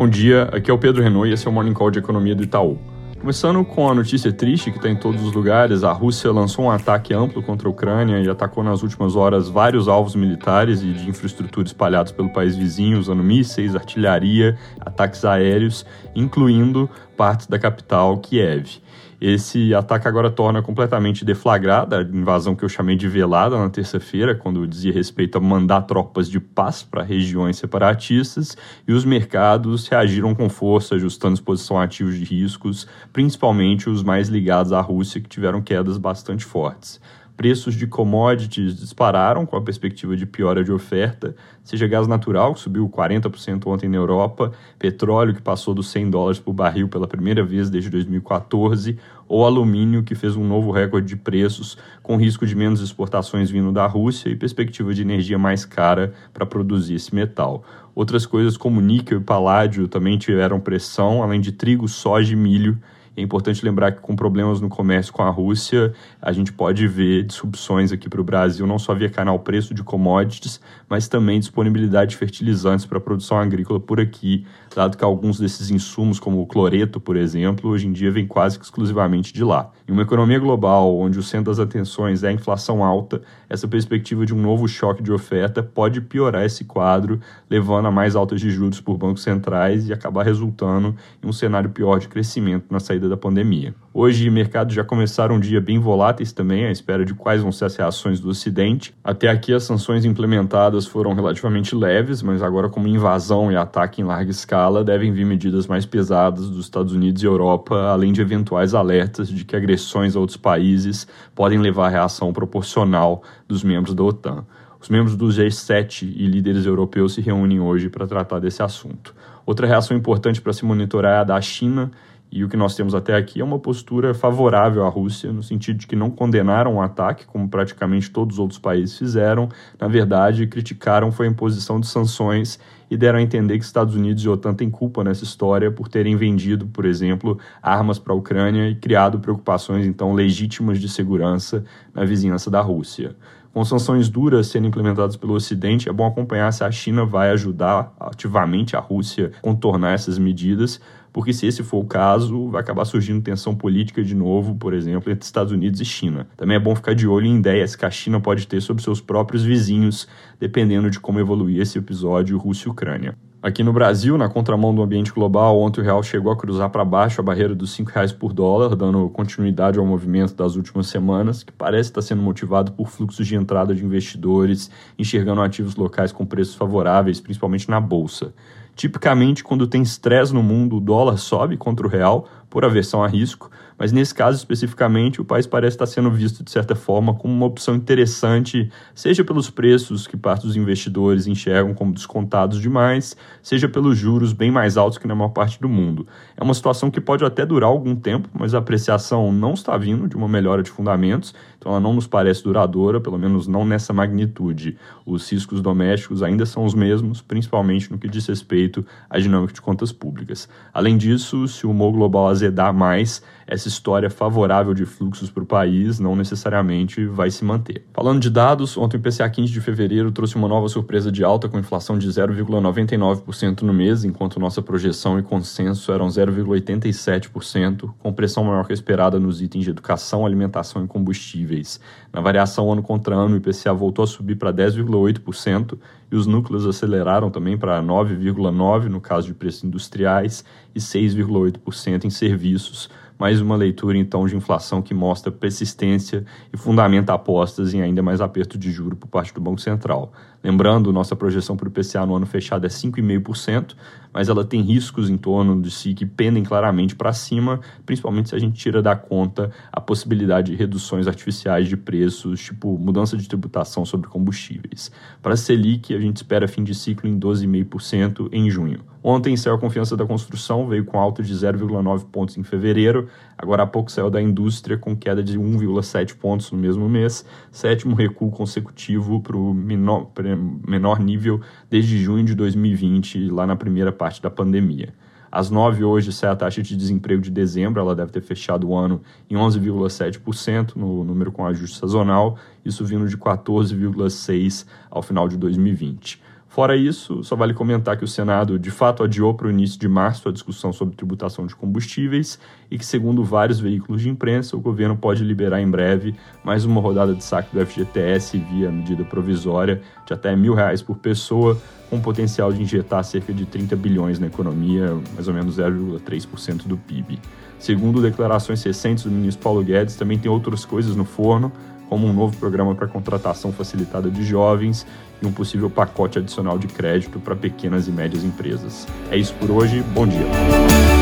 Bom dia, aqui é o Pedro Renault e esse é o Morning Call de Economia do Itaú. Começando com a notícia triste que está em todos os lugares, a Rússia lançou um ataque amplo contra a Ucrânia e atacou nas últimas horas vários alvos militares e de infraestrutura espalhados pelo país vizinho, usando mísseis, artilharia, ataques aéreos, incluindo partes da capital, Kiev. Esse ataque agora torna completamente deflagrada a invasão que eu chamei de velada na terça-feira, quando dizia respeito a mandar tropas de paz para regiões separatistas, e os mercados reagiram com força, ajustando exposição a ativos de riscos, principalmente os mais ligados à Rússia, que tiveram quedas bastante fortes preços de commodities dispararam com a perspectiva de piora de oferta, seja gás natural, que subiu 40% ontem na Europa, petróleo, que passou dos 100 dólares por barril pela primeira vez desde 2014, ou alumínio, que fez um novo recorde de preços, com risco de menos exportações vindo da Rússia e perspectiva de energia mais cara para produzir esse metal. Outras coisas como níquel e paládio também tiveram pressão, além de trigo, soja e milho, é importante lembrar que com problemas no comércio com a Rússia, a gente pode ver disrupções aqui para o Brasil, não só via canal preço de commodities, mas também disponibilidade de fertilizantes para a produção agrícola por aqui, dado que alguns desses insumos, como o cloreto, por exemplo, hoje em dia vem quase que exclusivamente de lá. Em uma economia global onde o centro das atenções é a inflação alta, essa perspectiva de um novo choque de oferta pode piorar esse quadro, levando a mais altas de juros por bancos centrais e acabar resultando em um cenário pior de crescimento na saída da pandemia. Hoje, mercados já começaram um dia bem voláteis também, à espera de quais vão ser as reações do Ocidente. Até aqui, as sanções implementadas foram relativamente leves, mas agora, como invasão e ataque em larga escala, devem vir medidas mais pesadas dos Estados Unidos e Europa, além de eventuais alertas de que agressões a outros países podem levar a reação proporcional dos membros da OTAN. Os membros do G7 e líderes europeus se reúnem hoje para tratar desse assunto. Outra reação importante para se monitorar é a da China, e o que nós temos até aqui é uma postura favorável à Rússia, no sentido de que não condenaram o ataque, como praticamente todos os outros países fizeram. Na verdade, criticaram foi a imposição de sanções e deram a entender que Estados Unidos e OTAN têm culpa nessa história por terem vendido, por exemplo, armas para a Ucrânia e criado preocupações então legítimas de segurança na vizinhança da Rússia. Com sanções duras sendo implementadas pelo Ocidente, é bom acompanhar se a China vai ajudar ativamente a Rússia a contornar essas medidas, porque se esse for o caso, vai acabar surgindo tensão política de novo, por exemplo, entre Estados Unidos e China. Também é bom ficar de olho em ideias que a China pode ter sobre seus próprios vizinhos, dependendo de como evoluir esse episódio Rússia e Ucrânia. Aqui no Brasil, na contramão do ambiente global, ontem o real chegou a cruzar para baixo a barreira dos R$ reais por dólar, dando continuidade ao movimento das últimas semanas, que parece estar sendo motivado por fluxos de entrada de investidores, enxergando ativos locais com preços favoráveis, principalmente na bolsa. Tipicamente, quando tem estresse no mundo, o dólar sobe contra o real por aversão a risco, mas nesse caso especificamente, o país parece estar sendo visto de certa forma como uma opção interessante, seja pelos preços que parte dos investidores enxergam como descontados demais, seja pelos juros bem mais altos que na maior parte do mundo. É uma situação que pode até durar algum tempo, mas a apreciação não está vindo de uma melhora de fundamentos, então ela não nos parece duradoura, pelo menos não nessa magnitude. Os riscos domésticos ainda são os mesmos, principalmente no que diz respeito à dinâmica de contas públicas. Além disso, se o humor global azedar mais, essa história favorável de fluxos para o país não necessariamente vai se manter. Falando de dados, ontem o IPCA 15 de fevereiro trouxe uma nova surpresa de alta com inflação de 0,99% no mês, enquanto nossa projeção e consenso eram 0,87%, com pressão maior que a esperada nos itens de educação, alimentação e combustíveis. Na variação ano contra ano, o IPCA voltou a subir para 10,8% e os núcleos aceleraram também para 9,9% no caso de preços industriais e 6,8% em serviços mais uma leitura então de inflação que mostra persistência e fundamenta apostas em ainda mais aperto de juro por parte do Banco Central. Lembrando, nossa projeção para o IPCA no ano fechado é 5,5%, mas ela tem riscos em torno de si que pendem claramente para cima, principalmente se a gente tira da conta a possibilidade de reduções artificiais de preços, tipo mudança de tributação sobre combustíveis. Para a Selic, a gente espera fim de ciclo em 12,5% em junho. Ontem saiu a confiança da construção, veio com alta de 0,9 pontos em fevereiro. Agora há pouco saiu da indústria com queda de 1,7 pontos no mesmo mês, sétimo recuo consecutivo para o menor nível desde junho de 2020, lá na primeira parte da pandemia. Às 9 hoje sai a taxa de desemprego de dezembro, ela deve ter fechado o ano em 11,7% no número com ajuste sazonal, isso vindo de 14,6% ao final de 2020. Fora isso, só vale comentar que o Senado de fato adiou para o início de março a discussão sobre tributação de combustíveis e que, segundo vários veículos de imprensa, o governo pode liberar em breve mais uma rodada de saque do FGTS via medida provisória de até mil reais por pessoa, com potencial de injetar cerca de 30 bilhões na economia, mais ou menos 0,3% do PIB. Segundo declarações recentes do ministro Paulo Guedes, também tem outras coisas no forno, como um novo programa para contratação facilitada de jovens e um possível pacote adicional de crédito para pequenas e médias empresas. É isso por hoje, bom dia.